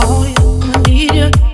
call you, I need you,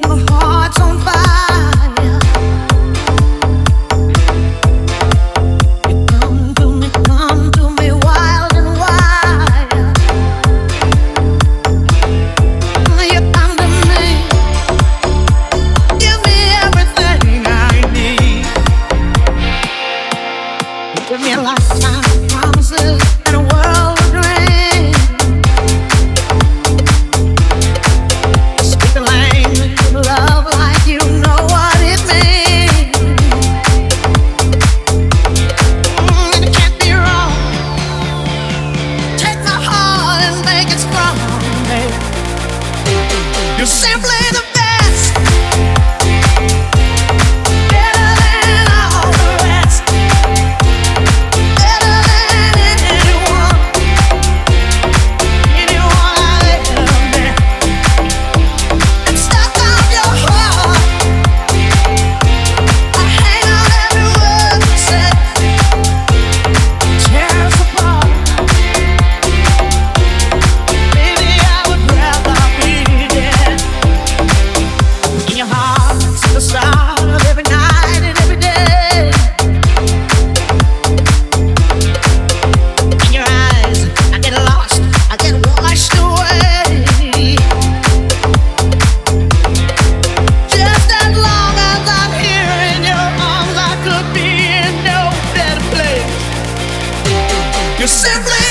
You simply simply